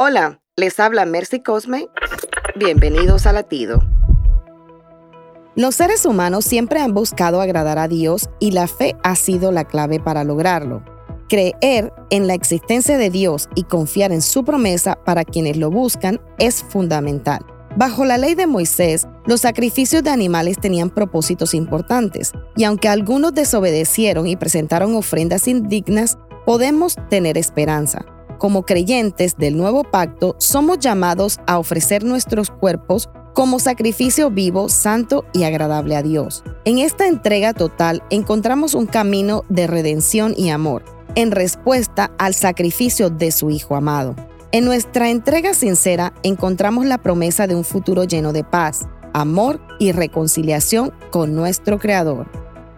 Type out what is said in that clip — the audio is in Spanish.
Hola, les habla Mercy Cosme. Bienvenidos a Latido. Los seres humanos siempre han buscado agradar a Dios y la fe ha sido la clave para lograrlo. Creer en la existencia de Dios y confiar en su promesa para quienes lo buscan es fundamental. Bajo la ley de Moisés, los sacrificios de animales tenían propósitos importantes, y aunque algunos desobedecieron y presentaron ofrendas indignas, podemos tener esperanza. Como creyentes del nuevo pacto, somos llamados a ofrecer nuestros cuerpos como sacrificio vivo, santo y agradable a Dios. En esta entrega total encontramos un camino de redención y amor, en respuesta al sacrificio de su Hijo amado. En nuestra entrega sincera encontramos la promesa de un futuro lleno de paz, amor y reconciliación con nuestro Creador.